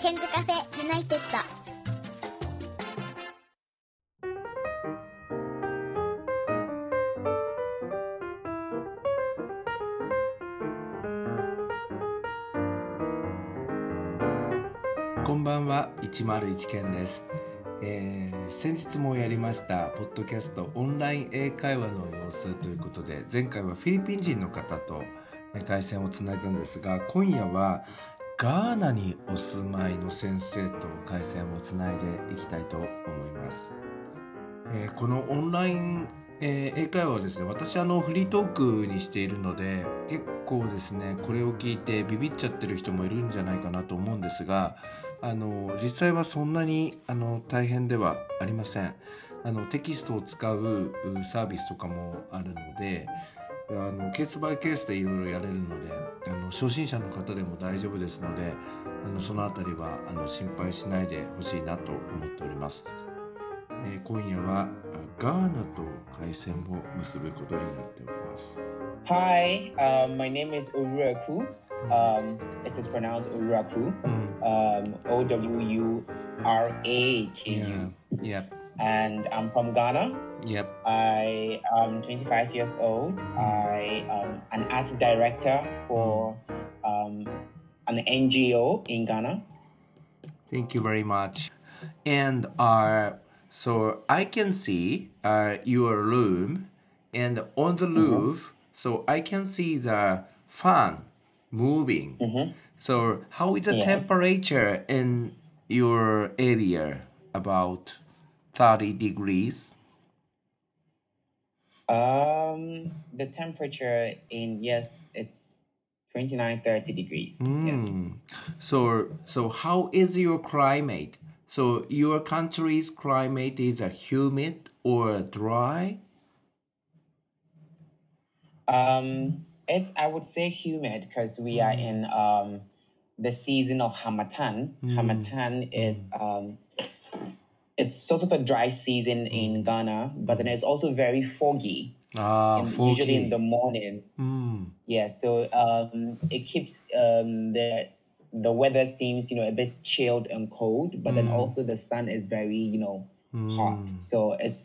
ケンズカフェユナイテッド。こんばんは101件です、えー先日もやりましたポッドキャストオンライン英会話の様子ということで前回はフィリピン人の方とえー回線をつないだんですが今夜はガーナにお住まいの先生と回線をつないでいきたいと思います、えーこのオンライン、えー英会話はですね私あのフリートークにしているので結構ですねこれを聞いてビビっちゃってる人もいるんじゃないかなと思うんですがあの実際はそんなにあの大変ではありません。あのテキストを使ううサービスとかもあるのであのケースバイケースでいろいろやれるのであの初心者の方でも大丈夫ですのであのそのあたりはあの心配しないでほしいなと思っております、えー今夜はあガーナと回線を結ぶことになっております。Hi, um, my name is Uraku. Um, it is pronounced ん Um, O W U R A K Yeah. And I'm from Ghana. Yep. I am 25 years old. I am an art director for um, an NGO in Ghana. Thank you very much. And uh, so I can see uh, your room, and on the roof, so I can see the fan moving. So how is the Yes. temperature in your area? About thirty degrees. Um, the temperature in, yes, it's 29, 30 degrees. Yes. Mm. So so how is your climate? So your country's climate is a humid or dry? Um, it's I would say humid because we are in um the season of Harmattan. Harmattan is um it's sort of a dry season in Ghana, but then it's also very foggy. Ah, in- foggy. Usually in the morning. Mm. Yeah, so um it keeps um the the weather seems, you know, a bit chilled and cold, but then also the sun is very, you know, hot. So it's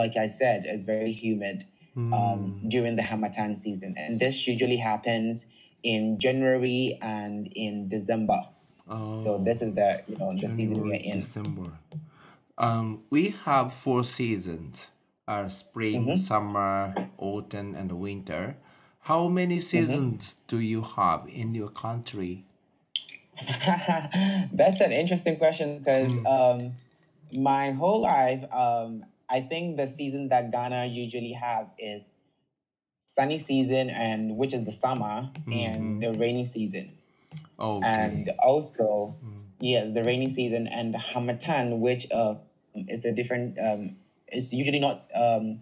like I said, it's very humid um, during the Harmattan season. And this usually happens in January and in December. Oh, So this is the you know the season we're January, in. December. Um, we have four seasons: uh, spring, Mm-hmm. summer, autumn, and winter. How many Mm-hmm. seasons do you have in your country? That's an interesting question because um, my whole life, um, I think the season that Ghana usually have is sunny season and which is the summer and the rainy season. Okay. And also, yeah, the rainy season and Harmattan, which uh, is a different, um, is usually not, um,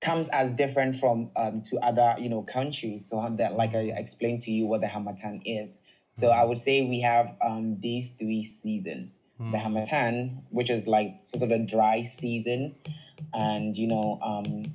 comes as different from um, to other, you know, countries. So that, like I explained to you what the Harmattan is. So I would say we have um, these three seasons. The Harmattan, which is like sort of a dry season, and you know, um,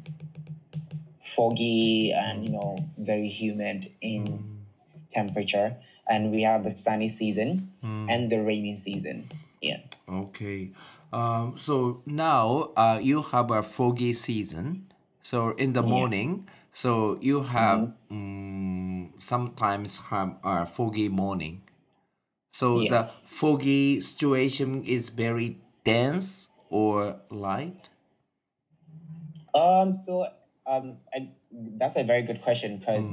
foggy and you know, very humid in temperature. And we have the sunny season and the rainy season. Yes. Okay. Um, so now uh, you have a foggy season. So in the morning, so you have um, sometimes have a foggy morning. So the foggy situation is very dense or light. Um. So, um, I, that's a very good question because,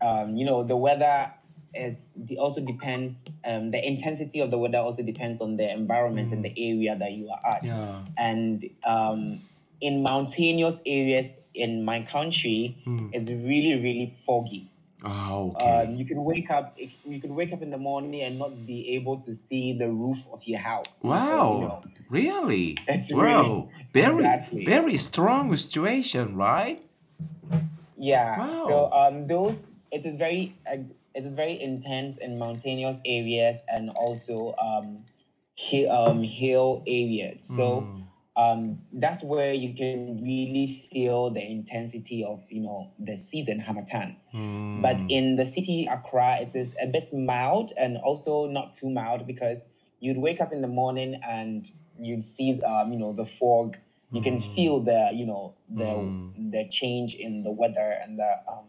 um, you know, the weather is the also depends. Um, the intensity of the weather also depends on the environment and the area that you are at. Yeah. And um, in mountainous areas in my country, it's really really foggy. Ah, okay. Um, you can wake up. You can wake up in the morning and not be able to see the roof of your house. because, wow. you know, Really? It's wow. really- very Exactly. very strong situation, right? Yeah. Wow. So um, those it is very uh, it is very intense in mountainous areas and also um, hill um, hill areas. So um, that's where you can really feel the intensity of you know the season Harmattan. Mm. But in the city Accra, it is a bit mild and also not too mild because you'd wake up in the morning and you'd see um, you know the fog. You can feel the you know the the change in the weather and the um,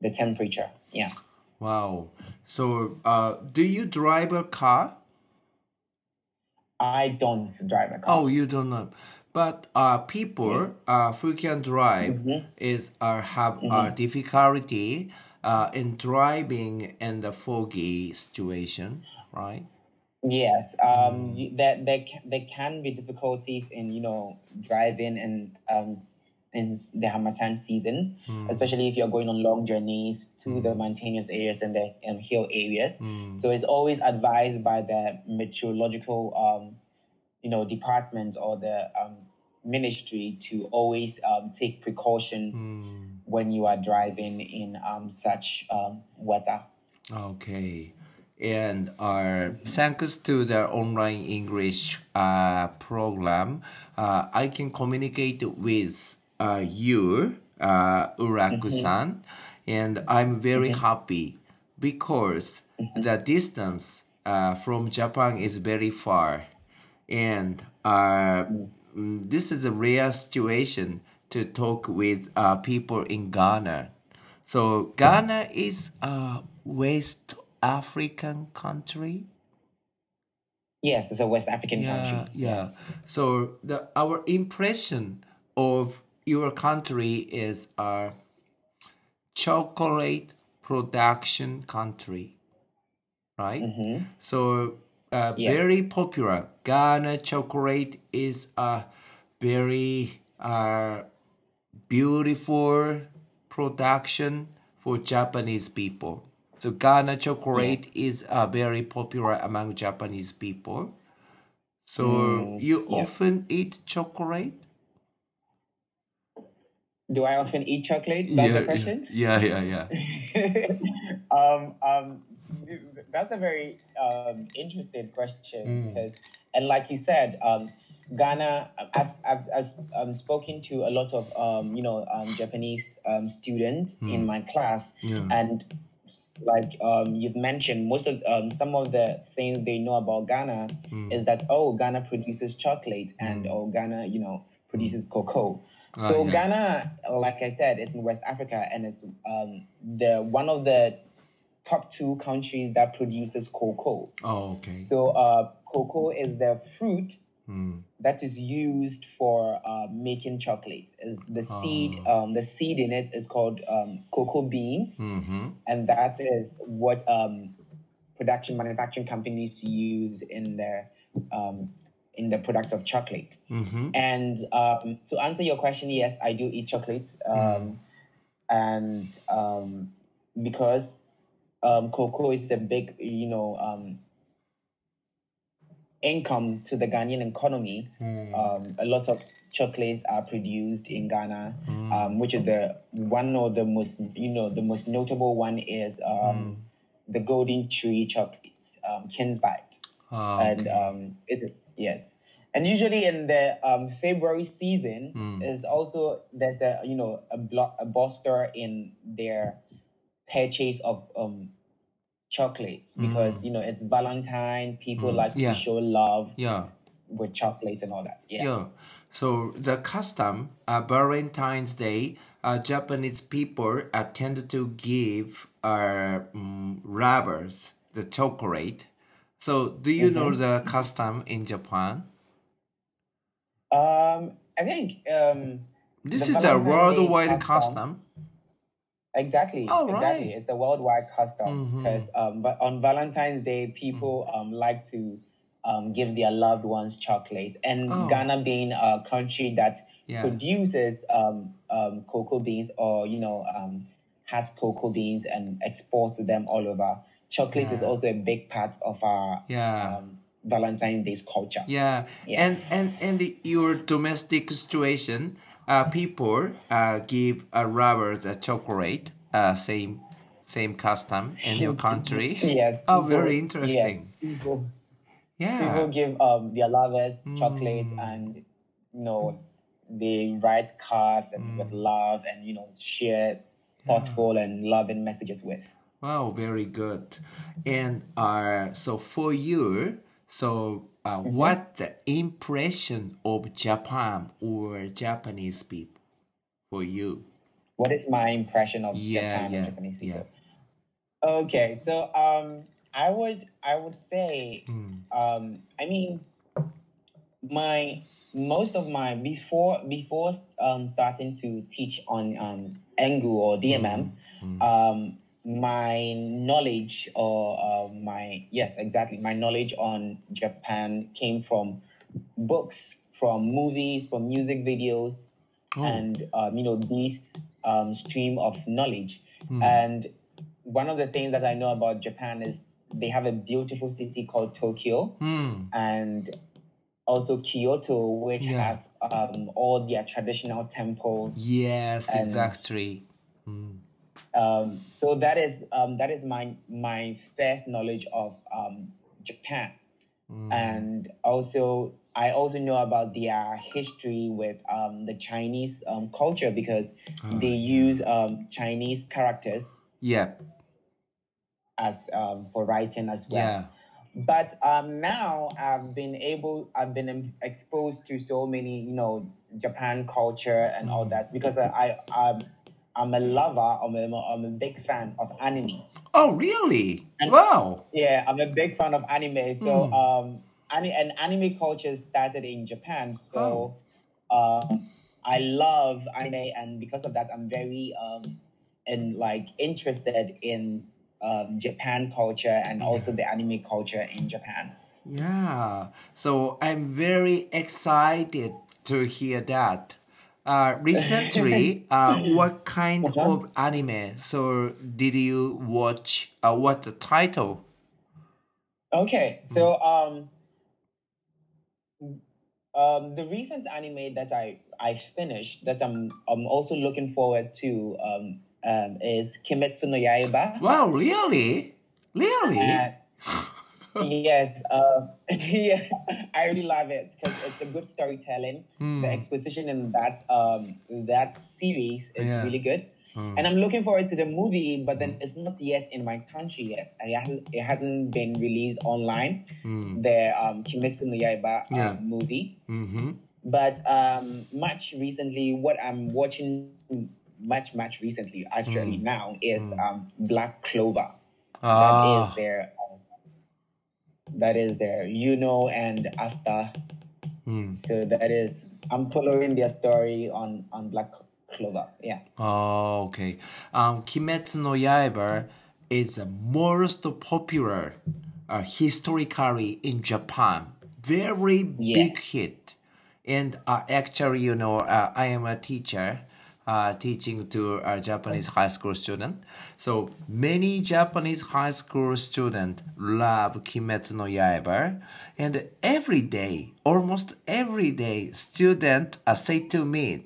the temperature. Yeah. Wow. So, uh, do you drive a car? I don't drive a car. Oh, you don't know. But uh, people uh, who can drive Mm-hmm. is uh, have uh, difficulty uh, in driving in the foggy situation, right? Yes, um, y- there, there, ca- there can be difficulties in, you know, driving and um, in the Harmattan season, especially if you're going on long journeys to the mountainous areas and the um, hill areas. So it's always advised by the meteorological, um, you know, department or the um, ministry to always um, take precautions when you are driving in um, such um, weather. Okay. And uh, thanks to the online English uh, program, uh, I can communicate with uh, you, uh, Uraku-san, and I'm very happy because the distance uh, from Japan is very far, and uh, mm, this is a rare situation to talk with uh, people in Ghana. So Ghana is a West African country. Yes, it's a West African Yeah, country. yeah. So the our impression of your country is a chocolate production country, right? Mhm. So uh, Yeah. very popular. Ghana chocolate is a very uh, beautiful production for Japanese people. So Ghana chocolate is uh, very popular among Japanese people. So Mm, you yeah. often eat chocolate? Do I often eat chocolate? That's the question. yeah, yeah, yeah. um, um, that's a very um, interesting question because, and like you said, um, Ghana. I've, I've, I've um, spoken to a lot of um, you know um, Japanese um, students in my class, Yeah. and like um, you've mentioned, most of um, some of the things they know about Ghana is that oh, Ghana produces chocolate and oh, Ghana, you know, produces cocoa. Ah, So yeah. Ghana, like I said, is in West Africa and it's um, the one of the top two countries that produces cocoa. Oh, okay. So uh, cocoa is the fruit Mm. that is used for uh, making chocolate. The seed, um, the seed in it is called um, cocoa beans, Mm-hmm. and that is what um, production manufacturing companies use in their um, in the product of chocolate. Mm-hmm. And um, to answer your question, yes, I do eat chocolate, um, and um, because um, cocoa is a big, you know, um, income to the Ghanaian economy. Um, a lot of chocolates are produced in Ghana, um, which is the one of the most, you know, the most notable one is um, the Golden Tree chocolates, um, Kingsbite Ah, and okay. um, it yes, and usually in the um, February season Mm. is also there's a you know a block a bolster in their purchase of um chocolates because you know it's Valentine. People like Mm. Yeah. to show love yeah. with chocolates and all that. Yeah. Yeah. So the custom, uh, Valentine's Day, uh, Japanese people uh, tend to give uh, mm, rubbers, the chocolate. So do you know the custom in Japan? Um, I think um, This is a worldwide custom- custom. Exactly. Oh, exactly. right. It's a worldwide custom because um, but on Valentine's Day, people Mm. um, like to um, give their loved ones chocolate. And Oh. Ghana being a country that Yeah. produces um, um, cocoa beans or you know um, has cocoa beans and exports them all over, chocolate is also a big part of our Yeah. um, Valentine's Day's culture. Yeah. Yeah. And and and the, your domestic situation, uh, people uh, give a rubber the chocolate, uh, same same custom in your country. Yes. Oh, people- very yes, interesting. people Yeah. People give um, their lovers Mm. and you know, they write cards and with love and you know share thoughtful and loving messages with. Wow, very good. And uh, so for you, so uh, what the impression of Japan or Japanese people for you? What is my impression of Yeah, Japan yeah, and Japanese yeah. people? Okay, so um, I would I would say Mm. um, I mean my most of my before before um, starting to teach on um, Engoo or DMM, um, my knowledge or uh, my yes exactly my knowledge on Japan came from books, from movies, from music videos, Oh. and um, you know this um, stream of knowledge. Hmm. And one of the things that I know about Japan is they have a beautiful city called Tokyo Mm. and also Kyoto, which Yeah. has um, all their traditional temples. Yes, exactly. Mm. Um, so that is um, that is my my first knowledge of um, Japan, Mm. and also I also know about their history with um, the Chinese um, culture because Ah, they use um, Chinese characters Yeah, as um, for writing as well. yeah. but um, now I've been able, I've been exposed to so many, you know, Japan culture and all that because I, I I'm, I'm a lover, I'm a, I'm a big fan of anime. Oh, really? And- wow. Yeah, I'm a big fan of anime. So Mm. um, ani- and anime culture started in Japan. So um, I love anime, and because of that, I'm very um, and like interested in um, Japan culture and also the anime culture in Japan. Yeah. So I'm very excited to hear that. Uh, recently, uh, what kind Uh-huh. of anime? So did you watch? Uh, what the title? Okay, so um, um, the recent anime that I I finished that I'm I'm also looking forward to um, um is Kimetsu no Yaiba. Wow, really? Really? Uh, yes, uh, yeah, I really love it because it's a good storytelling. Hmm. The exposition in that um that series is Yeah. really good, Hmm. and I'm looking forward to the movie. But then it's not yet in my country yet. It hasn't, it hasn't been released online. Mm. The um Kimetsu no Yaiba uh, Yeah. movie. Mm-hmm. But um, much recently, what I'm watching much much recently actually Hmm. now is um Black Clover. That Ah. is their that is there, you know, and Asta. Mm. So that is I'm following their story on on Black Clover. Yeah. Oh, okay. Um, Kimetsu no Yaiba is the most popular uh, historically in Japan. Very big hit. And uh, actually, you know, uh, I am a teacher uh, teaching to a Japanese high school student. So many Japanese high school students love Kimetsu no Yaiba. And every day, almost every day, student uh, say to me,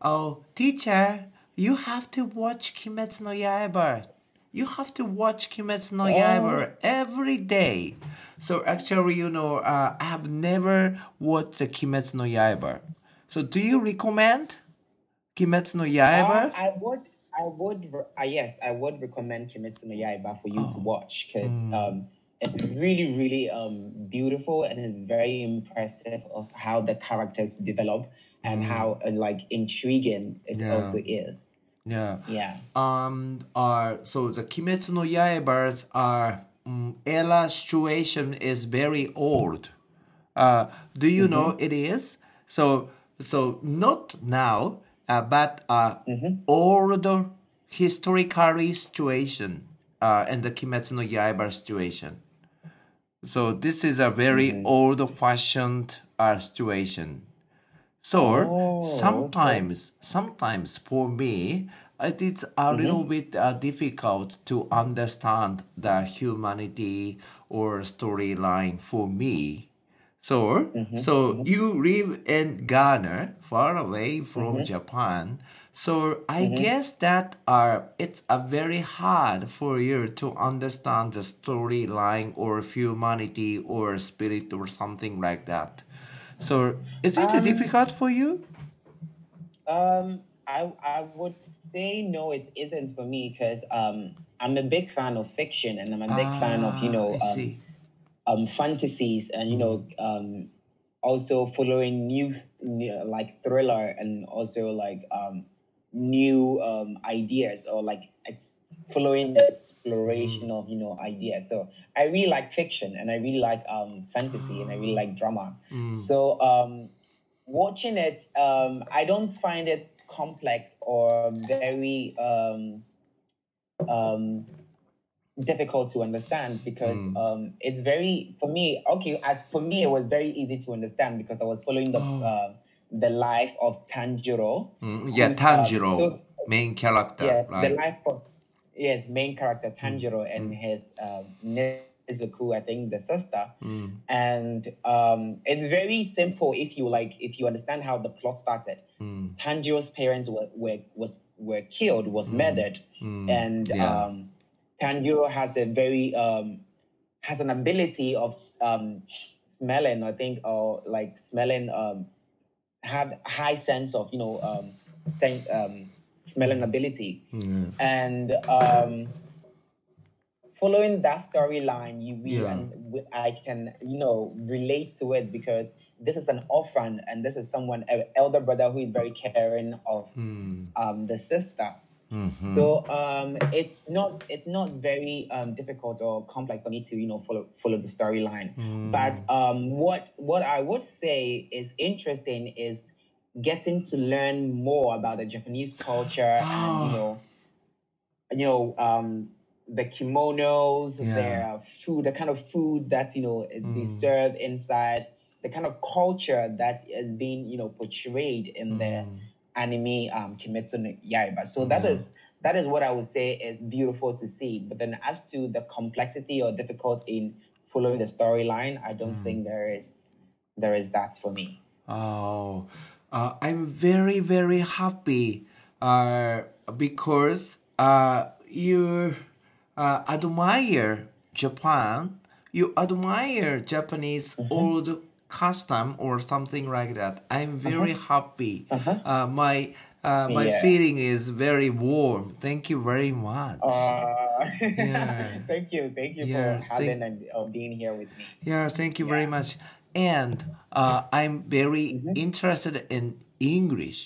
Oh, teacher, you have to watch Kimetsu no Yaiba. You have to watch Kimetsu no Yaiba every day. So actually, you know, uh, I have never watched the Kimetsu no Yaiba. So do you recommend Kimetsu no Uh, Yaiba? I would I would uh, yes I would recommend Kimetsu no Yaiba for you to watch because um it's really really um beautiful and it's very impressive of how the characters develop and how uh, like intriguing it Yeah. also is. yeah. Yeah. Um. Uh. So the Kimetsu no Yaibas are um, era situation is very old. Uh. Do you know it is? So so not now. Uh, but uh, old historically situation. Uh, and the Kimetsu no Yaiba situation. So this is a very old-fashioned uh, situation. So Oh, sometimes, sometimes for me, it is a little bit uh, difficult to understand the humanity or storyline for me. So, so you live in Ghana, far away from Japan. So I guess that uh, it's a very hard for you to understand the storyline or humanity or spirit or something like that. So is it Um, difficult for you? Um, I I would say no, it isn't for me because um, I'm a big fan of fiction and I'm a big fan of you know Ah, I um, see. Um, fantasies and you know um, also following new, new like thriller and also like um, new um, ideas or like ex- following exploration of you know ideas. So I really like fiction and I really like um, fantasy and I really like drama. So um, watching it, um, I don't find it complex or very um, um, difficult to understand because um, it's very for me. Okay, as for me, it was very easy to understand because I was following the uh, the life of Tanjiro. Mm, yeah, um, Tanjiro, so- main character, Yes, right? the life of yes main character Tanjiro and his um, Nezuko, I think the sister, and um, it's very simple if you like if you understand how the plot started. Tanjiro's parents were were was were killed, was murdered, and Yeah. um, Tanjiro has a very um, has an ability of um, smelling, I think, or like smelling um, have high sense of you know um, sen- um, smelling ability Mm, and um, following that storyline, you really, Yeah. and I can you know relate to it because this is an orphan and this is someone an elder brother who is very caring of mm, um, the sister. Mhm. So um, it's not it's not very um, difficult or complex for me to you know follow follow the storyline. But um, what what I would say is interesting is getting to learn more about the Japanese culture and you know you know um, the kimonos, Yeah. their food, the kind of food that you know they serve inside, the kind of culture that is being you know portrayed in the anime um, Kimetsu no Yaiba. So that is that is what I would say is beautiful to see. But then as to the complexity or difficult in following the storyline, I don't think there is there is that for me. Oh, uh, I'm very very happy uh, because uh, you uh, admire Japan. You admire Japanese old custom or something like that. I'm very happy. Uh, my uh, my Yeah. feeling is very warm. Thank you very much. Uh, Yeah. thank you, thank you Yeah, for having thank- and uh, being here with me. Yeah, thank you very much. And uh, I'm very interested in English,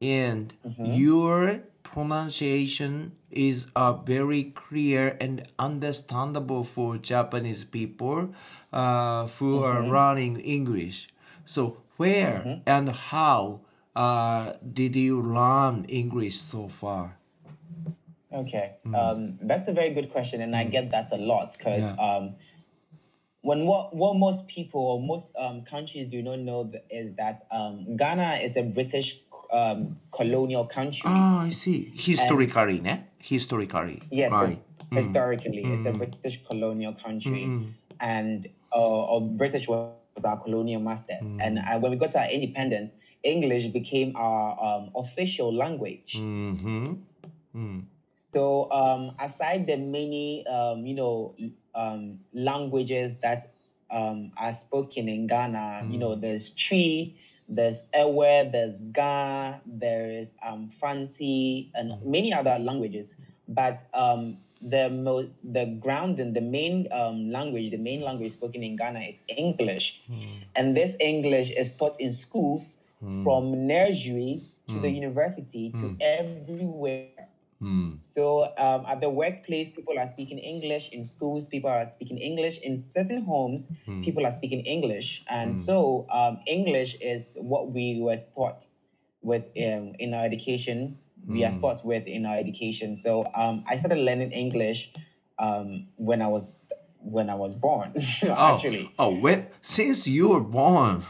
and your pronunciation is uh, very clear and understandable for Japanese people uh, who are learning English. So, where and how uh, did you learn English so far? Okay, um, that's a very good question, and I get that a lot because Yeah. um, when what what most people or most um, countries do not know is that um, Ghana is a British um, colonial country. Ah, I see. Historically, ne? Historically, Yes, right? his- historically, it's a British colonial country, and uh, or British was our colonial masters. And uh, when we got our independence, English became our um, official language. Mm-hmm. So um, aside the many um, you know um, languages that um, are spoken in Ghana, you know, there's Twi, there's Ewe, there's Ga, there is um, Fanti, and many other languages. But um, the mo- the ground and the main um, language, the main language spoken in Ghana is English, and this English is taught in schools from nursery to the university to everywhere. Mm. So um, at the workplace, people are speaking English. In schools, people are speaking English. In certain homes, people are speaking English. And so um, English is what we were taught with um, in our education. We are taught with in our education. So um, I started learning English um, when I was when I was born. Oh, Actually, oh, when since you were born.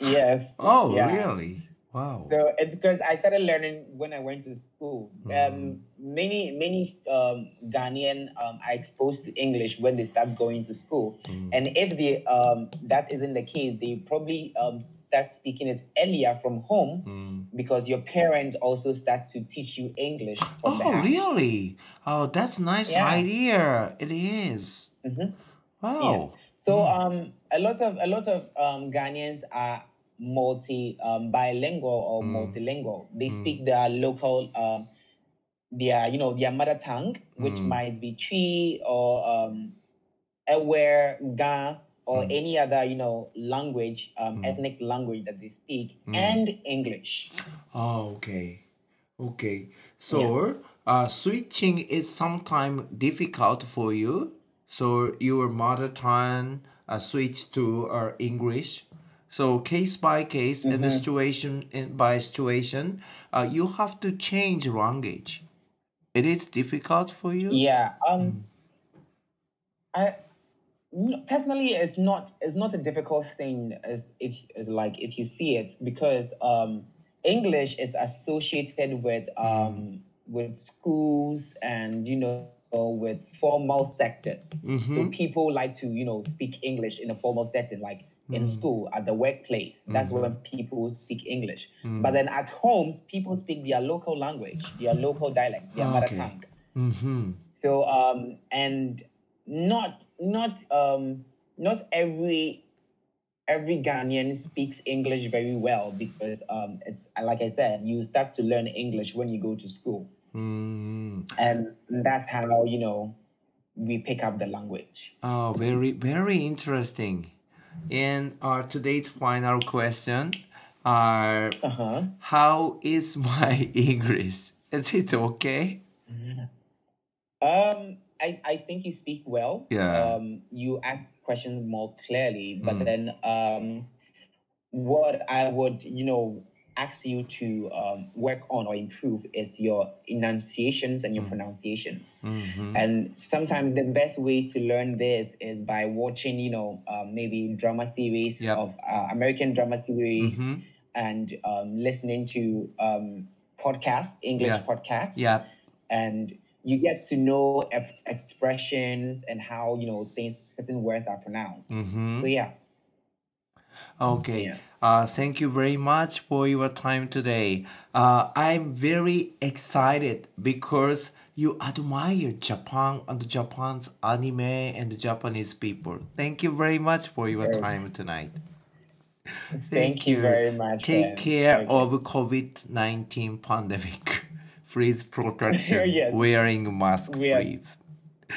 yes. Oh, Yeah. really? Wow. So it's because I started learning when I went to school. Um, many many um, Ghanaian um, are exposed to English when they start going to school, and if they um, that isn't the case, they probably um, start speaking it earlier from home because your parents also start to teach you English. Oh, really? Oh, that's nice Yeah. idea. It is. Mhm. Wow. So um, a lot of a lot of um, Ghanaians are multi um, bilingual or multilingual. They speak their local um, their you know their mother tongue, which might be Twi or um, Ewe, Ga, or any other you know language, um, ethnic language that they speak, and English. Oh, okay. Okay. So, uh, switching is sometimes difficult for you. So, your mother tongue uh, switch to uh, English. So, case by case and the situation in, by situation, uh, you have to change language. It is difficult for you. Yeah. Um. I personally, it's not it's not a difficult thing as if like if you see it because um English is associated with um with schools and you know with formal sectors. So people like to you know speak English in a formal setting like. In school, at the workplace, that's when people speak English. But then at homes, people speak their local language, their local dialect, their mother tongue. Mm-hmm. So um and not not um not every every Ghanaian speaks English very well because um it's like I said, you start to learn English when you go to school. Mm. And that's how, you know, we pick up the language. Oh, very, very interesting. And our today's final question are Uh-huh. how is my English? Is it okay? Um, I, I think you speak well. Yeah. Um, you ask questions more clearly, but then um, what I would, you know, ask you to um, work on or improve is your enunciations and your pronunciations. Mm-hmm. And sometimes the best way to learn this is by watching, you know, um, maybe drama series Yep. of uh, American drama series Mhm. and um, listening to um, podcasts, English Yeah. podcasts Yeah. and you get to know ex- expressions and how you know things certain words are pronounced Mm-hmm. so yeah Okay. Yeah. Uh, thank you very much for your time today. Uh, I'm very excited because you admire Japan and Japan's anime and Japanese people. Thank you very much for your Very- time tonight. Thank you very much, Take Ben. care Okay. of COVID 19 pandemic. Please protection. Yes. Wearing mask, We are- please.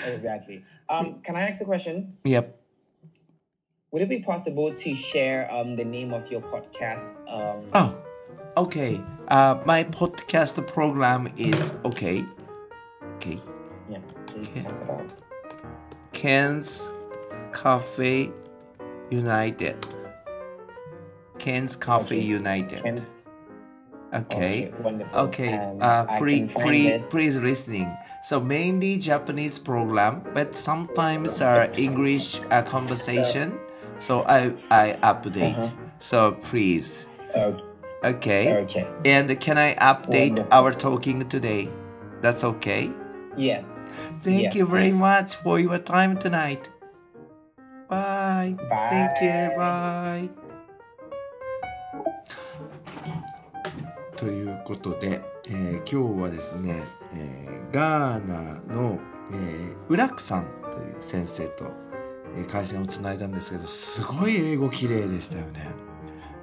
exactly um can i ask a question Yep. Would it be possible to share um the name of your podcast um Oh, okay. Uh, my podcast program is okay. Okay. yeah Okay. about Ken's Cafe United. Ken's Cafe Okay. United. Ken? Okay. Okay. And Uh, I please, please, please listening. So mainly Japanese program, but sometimes are English uh, conversation. So I I update. Uh-huh. So please. okay Okay. okay And can I update Wonderful. our talking today? That's okay. yeah Thank Yes, you very much for your time tonight. Bye. Thank you. Bye. ということで、えー今日はですね、えーガーナの、えーウラクさんという先生と、えー 回線をつないだんですけどすごい英語綺麗でしたよね。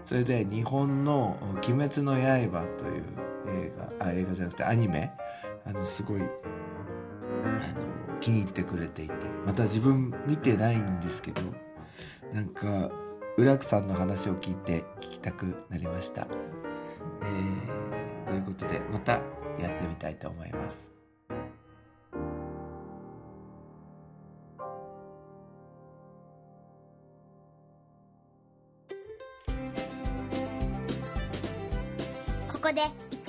それで日本の「鬼滅の刃」という映画あ映画じゃなくてアニメあのすごいあの気に入ってくれていてまた自分見てないんですけどなんか浦久さんの話を聞いて聞きたくなりました。えーということでまたやってみたいと思います。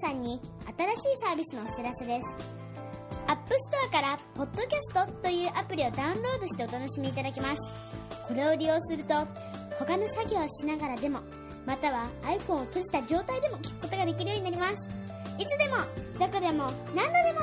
さんに新しいサービスのお知らせです。アップストアから、ポッドキャストというアプリをダウンロードしてお楽しみいただけます。これを利用すると、他の作業をしながらでも、または iPhone を閉じた状態でも聞くことができるようになります。いつでも、どこでも、何度でも